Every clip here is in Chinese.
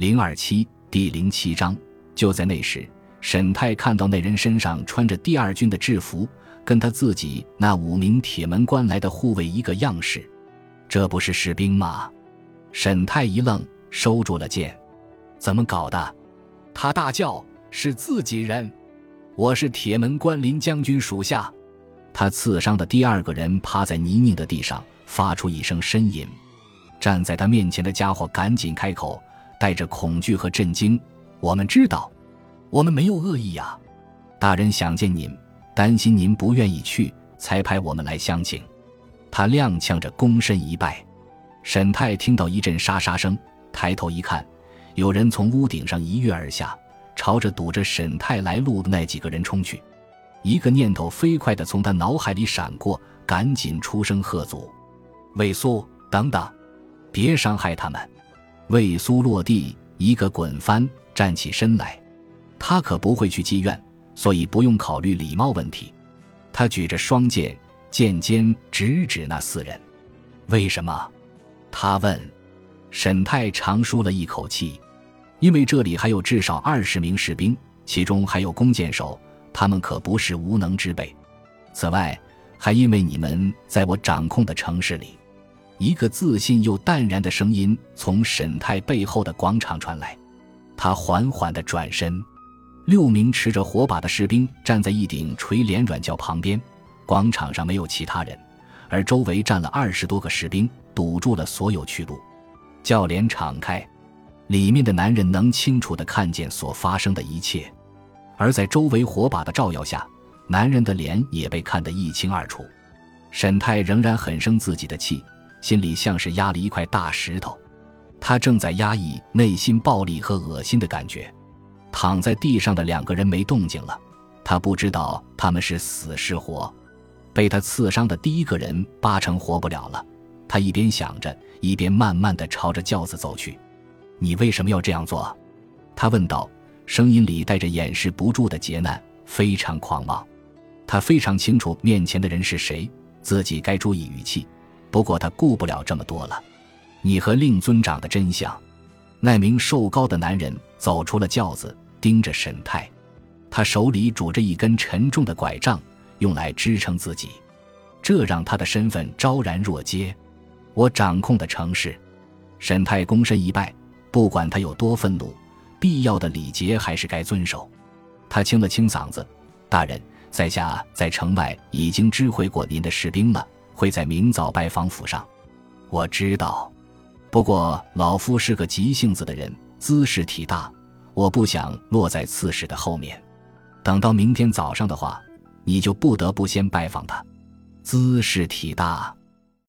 零二七第零七章。就在那时，沈泰看到那人身上穿着第二军的制服，跟他自己那五名铁门关来的护卫一个样式。这不是士兵吗？沈泰一愣，收住了剑。怎么搞的？他大叫：“是自己人！我是铁门关林将军属下。”他刺伤的第二个人趴在泥泞的地上，发出一声呻吟。站在他面前的家伙赶紧开口。带着恐惧和震惊，我们知道，我们没有恶意呀。大人想见您，担心您不愿意去，才派我们来相请。他踉跄着躬身一拜。沈泰听到一阵沙沙声，抬头一看，有人从屋顶上一跃而下，朝着堵着沈泰来路的那几个人冲去。一个念头飞快地从他脑海里闪过，赶紧出声喝阻：“魏苏，等等，别伤害他们。”魏苏落地，一个滚翻，站起身来。他可不会去妓院，所以不用考虑礼貌问题。他举着双剑，剑尖直指那四人。为什么？他问。沈泰长舒了一口气，因为这里还有至少二十名士兵，其中还有弓箭手，他们可不是无能之辈。此外，还因为你们在我掌控的城市里。一个自信又淡然的声音从沈泰背后的广场传来，他缓缓地转身，六名持着火把的士兵站在一顶垂帘软轿旁边。广场上没有其他人，而周围站了二十多个士兵，堵住了所有去路。轿帘敞开，里面的男人能清楚地看见所发生的一切，而在周围火把的照耀下，男人的脸也被看得一清二楚。沈泰仍然很生自己的气。心里像是压了一块大石头，他正在压抑内心暴力和恶心的感觉。躺在地上的两个人没动静了，他不知道他们是死是活。被他刺伤的第一个人八成活不了了。他一边想着，一边慢慢的朝着轿子走去。“你为什么要这样做？”他问道，声音里带着掩饰不住的劫难，非常狂妄。他非常清楚面前的人是谁，自己该注意语气。不过他顾不了这么多了，你和令尊长的真相。那名瘦高的男人走出了轿子，盯着沈泰，他手里拄着一根沉重的拐杖，用来支撑自己，这让他的身份昭然若揭。我掌控的城市，沈泰躬身一拜，不管他有多愤怒，必要的礼节还是该遵守。他清了清嗓子：“大人，在下在城外已经知会过您的士兵了。”会在明早拜访府上，我知道。不过老夫是个急性子的人，姿势体大，我不想落在刺史的后面。等到明天早上的话，你就不得不先拜访他。姿势体大，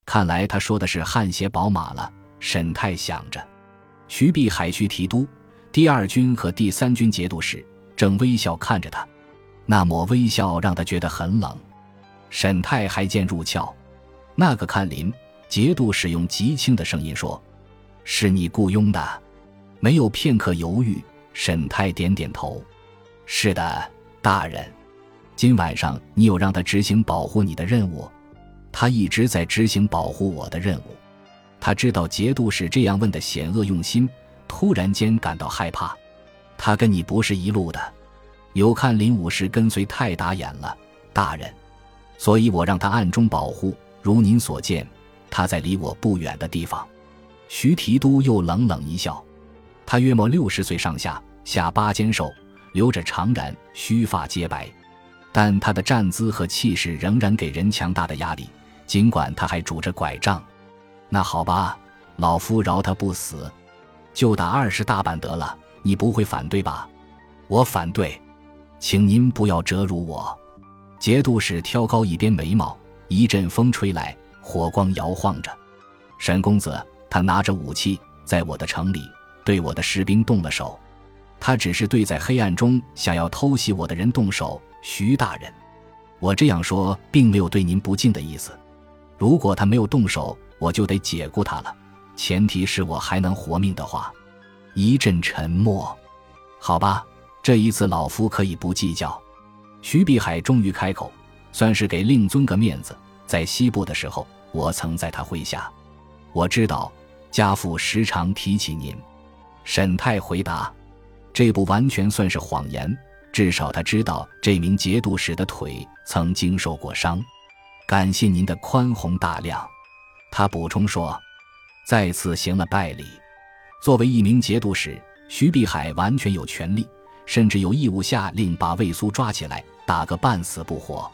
看来他说的是汗血宝马了。沈泰想着，徐碧海徐提督、第二军和第三军节度使正微笑看着他，那抹微笑让他觉得很冷。沈泰还见入鞘。那个看林节度使用极轻的声音说：“是你雇佣的。”没有片刻犹豫，沈泰点点头：“是的，大人。今晚上你有让他执行保护你的任务，他一直在执行保护我的任务。他知道节度使这样问的险恶用心，突然间感到害怕。他跟你不是一路的，有看林武士跟随太打眼了，大人，所以我让他暗中保护。”如您所见，他在离我不远的地方。徐提督又冷冷一笑，他约莫六十岁上下，下巴尖瘦，留着长髯，须发皆白，但他的站姿和气势仍然给人强大的压力。尽管他还拄着拐杖，那好吧，老夫饶他不死，就打二十大板得了。你不会反对吧？我反对，请您不要折辱我。节度使挑高一边眉毛。一阵风吹来，火光摇晃着。沈公子，他拿着武器，在我的城里对我的士兵动了手。他只是对在黑暗中想要偷袭我的人动手。徐大人，我这样说并没有对您不敬的意思。如果他没有动手，我就得解雇他了。前提是我还能活命的话。一阵沉默。好吧，这一次老夫可以不计较。徐碧海终于开口。算是给令尊个面子。在西部的时候，我曾在他麾下，我知道家父时常提起您。沈泰回答：“这不完全算是谎言，至少他知道这名节度使的腿曾经受过伤。感谢您的宽宏大量。”他补充说，再次行了拜礼。作为一名节度使，徐碧海完全有权利，甚至有义务下令把魏苏抓起来，打个半死不活。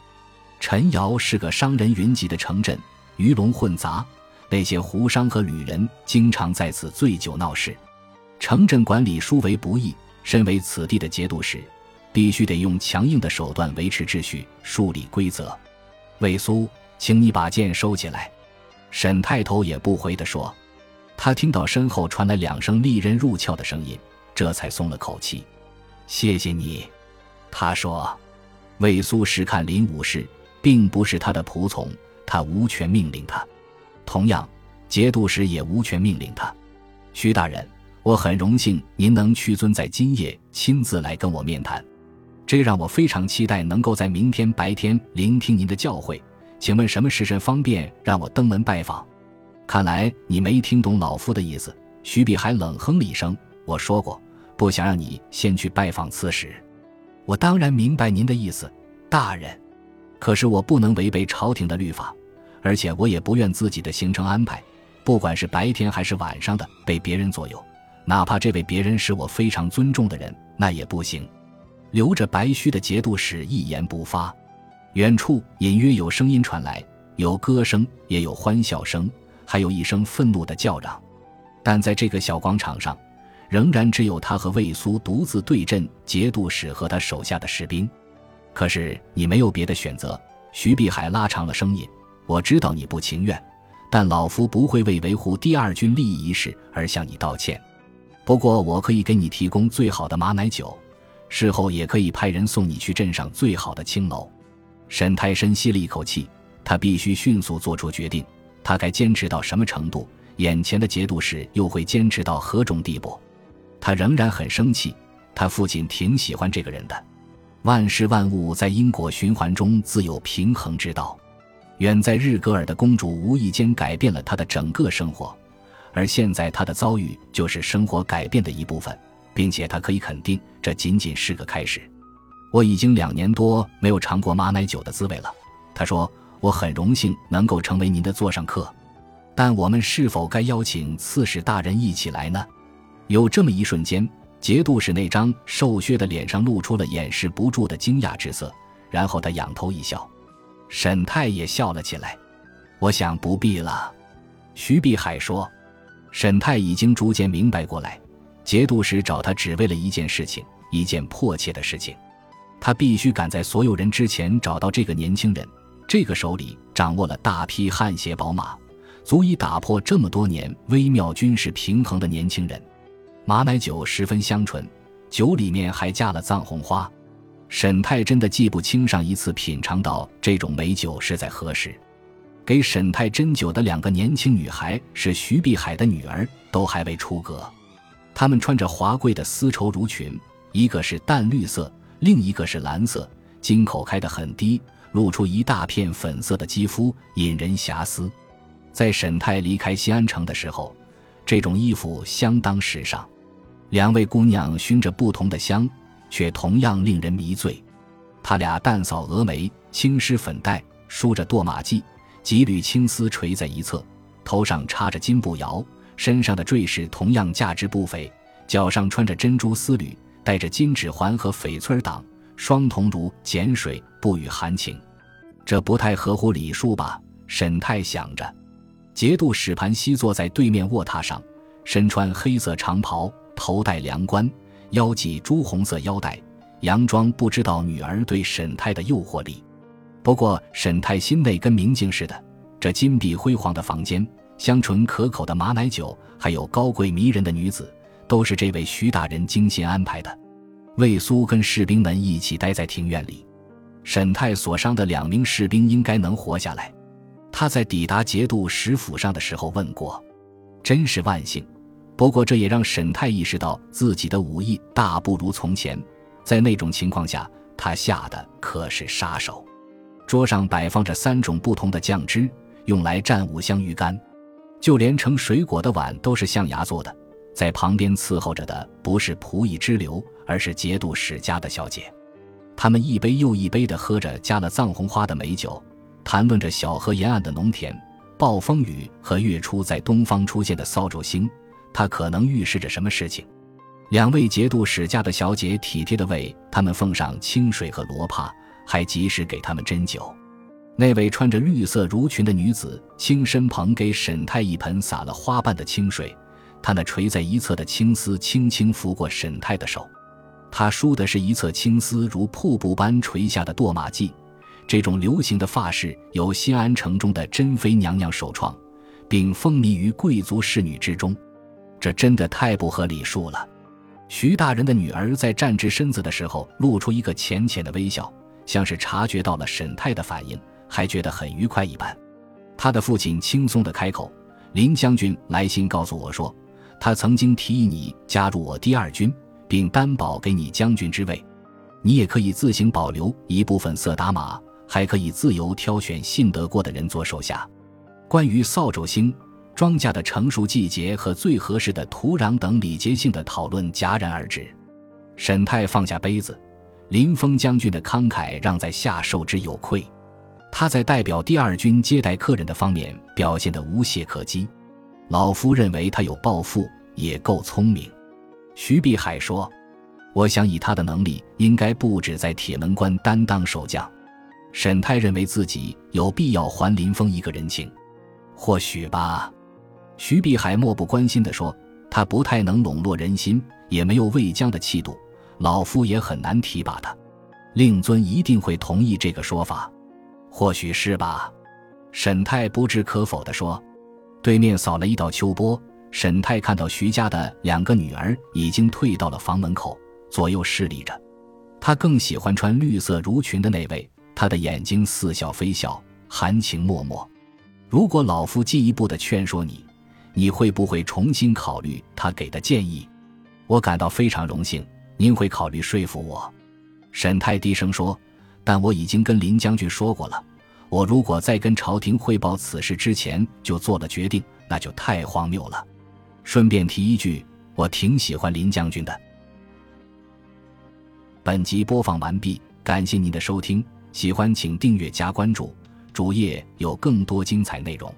陈瑶是个商人云集的城镇，鱼龙混杂，那些胡商和旅人经常在此醉酒闹事。城镇管理殊为不易，身为此地的节度使，必须得用强硬的手段维持秩序、树立规则。魏苏，请你把剑收起来。沈太头也不回地说。他听到身后传来两声利刃入鞘的声音，这才松了口气。谢谢你，他说。魏苏时看林武士并不是他的仆从，他无权命令他。同样，节度使也无权命令他。徐大人。我很荣幸您能屈尊在今夜亲自来跟我面谈，这让我非常期待能够在明天白天聆听您的教诲。请问什么时辰方便让我登门拜访？看来你没听懂老夫的意思。徐碧海冷哼了一声：“我说过，不想让你先去拜访刺史。我当然明白您的意思，大人。可是我不能违背朝廷的律法，而且我也不愿自己的行程安排，不管是白天还是晚上的，被别人左右。”哪怕这位别人是我非常尊重的人，那也不行。留着白须的节度使一言不发。远处隐约有声音传来，有歌声，也有欢笑声，还有一声愤怒的叫嚷。但在这个小广场上，仍然只有他和魏苏独自对阵节度使和他手下的士兵。可是你没有别的选择。徐碧海拉长了声音：“我知道你不情愿，但老夫不会为维护第二军利益一事而向你道歉。”不过，我可以给你提供最好的马奶酒，事后也可以派人送你去镇上最好的青楼。沈泰深吸了一口气，他必须迅速做出决定，他该坚持到什么程度？眼前的节度使又会坚持到何种地步？他仍然很生气，他父亲挺喜欢这个人的。万事万物在因果循环中自有平衡之道。远在日格尔的公主无意间改变了他的整个生活。而现在他的遭遇就是生活改变的一部分，并且他可以肯定，这仅仅是个开始。我已经两年多没有尝过马奶酒的滋味了。他说：“我很荣幸能够成为您的座上客，但我们是否该邀请刺史大人一起来呢？”有这么一瞬间，节度使那张瘦削的脸上露出了掩饰不住的惊讶之色，然后他仰头一笑，沈太也笑了起来。我想不必了，徐碧海说。沈泰已经逐渐明白过来，节度使找他只为了一件事情，一件迫切的事情。他必须赶在所有人之前找到这个年轻人，这个手里掌握了大批汗血宝马，足以打破这么多年微妙军事平衡的年轻人。马奶酒十分香醇，酒里面还加了藏红花。沈泰真的记不清上一次品尝到这种美酒是在何时。给沈太斟酒的两个年轻女孩是徐碧海的女儿，都还未出阁。她们穿着华贵的丝绸襦裙，一个是淡绿色，另一个是蓝色，襟口开得很低，露出一大片粉色的肌肤，引人遐思。在沈太离开西安城的时候，这种衣服相当时尚。两位姑娘熏着不同的香，却同样令人迷醉。她俩淡扫蛾眉，轻施粉黛，梳着堕马髻。几缕青丝垂在一侧，头上插着金步摇，身上的坠饰同样价值不菲，脚上穿着珍珠丝履，戴着金指环和翡翠党，双瞳如碱水，不语含情。这不太合乎礼数吧？沈泰想着。节度使盘膝坐在对面卧榻上，身穿黑色长袍，头戴凉冠，腰系朱红色腰带，佯装不知道女儿对沈泰的诱惑力。不过，沈太心内跟明镜似的，这金碧辉煌的房间、香醇可口的马奶酒，还有高贵迷人的女子，都是这位徐大人精心安排的。魏苏跟士兵们一起待在庭院里，沈太所伤的两名士兵应该能活下来。他在抵达节度使府上的时候问过，真是万幸。不过，这也让沈太意识到自己的武艺大不如从前，在那种情况下，他下的可是杀手。桌上摆放着三种不同的酱汁，用来蘸五香鱼干，就连盛水果的碗都是象牙做的。在旁边伺候着的不是仆役之流，而是节度使家的小姐。他们一杯又一杯地喝着加了藏红花的美酒，谈论着小河沿岸的农田、暴风雨和月初在东方出现的扫帚星，它可能预示着什么事情？两位节度使家的小姐体贴地为他们奉上清水和罗帕，还及时给他们斟酒。那位穿着绿色襦裙的女子轻身旁给沈太一盆撒了花瓣的清水，她那垂在一侧的青丝轻轻拂过沈太的手。她梳的是一侧青丝如瀑布般垂下的堕马髻，这种流行的发饰由新安城中的珍妃娘娘首创，并风靡于贵族侍女之中。这真的太不合礼数了。徐大人的女儿在站直身子的时候，露出一个浅浅的微笑，像是察觉到了沈太的反应，还觉得很愉快一般。他的父亲轻松地开口：“林将军来信告诉我说，他曾经提议你加入我第二军，并担保给你将军之位。你也可以自行保留一部分色达马，还可以自由挑选信得过的人做手下。关于扫帚星。”庄稼的成熟季节和最合适的土壤等礼节性的讨论戛然而止。沈泰放下杯子，林峰将军的慷慨让在下受之有愧。他在代表第二军接待客人的方面表现得无懈可击。老夫认为他有抱负，也够聪明。徐碧海说：“我想以他的能力，应该不止在铁门关担当守将。”沈泰认为自己有必要还林峰一个人情，或许吧。徐碧海漠不关心地说：“他不太能笼络人心，也没有魏江的气度，老夫也很难提拔他。令尊一定会同意这个说法，或许是吧。”沈泰不置可否地说。对面扫了一道秋波，沈泰看到徐家的两个女儿已经退到了房门口，左右侍立着。他更喜欢穿绿色襦裙的那位，他的眼睛似笑非笑，含情脉脉。如果老夫进一步的劝说你，你会不会重新考虑他给的建议？我感到非常荣幸，您会考虑说服我。沈泰低声说：“但我已经跟林将军说过了，我如果在跟朝廷汇报此事之前就做了决定，那就太荒谬了。顺便提一句，我挺喜欢林将军的。”本集播放完毕，感谢您的收听，喜欢请订阅加关注，主页有更多精彩内容。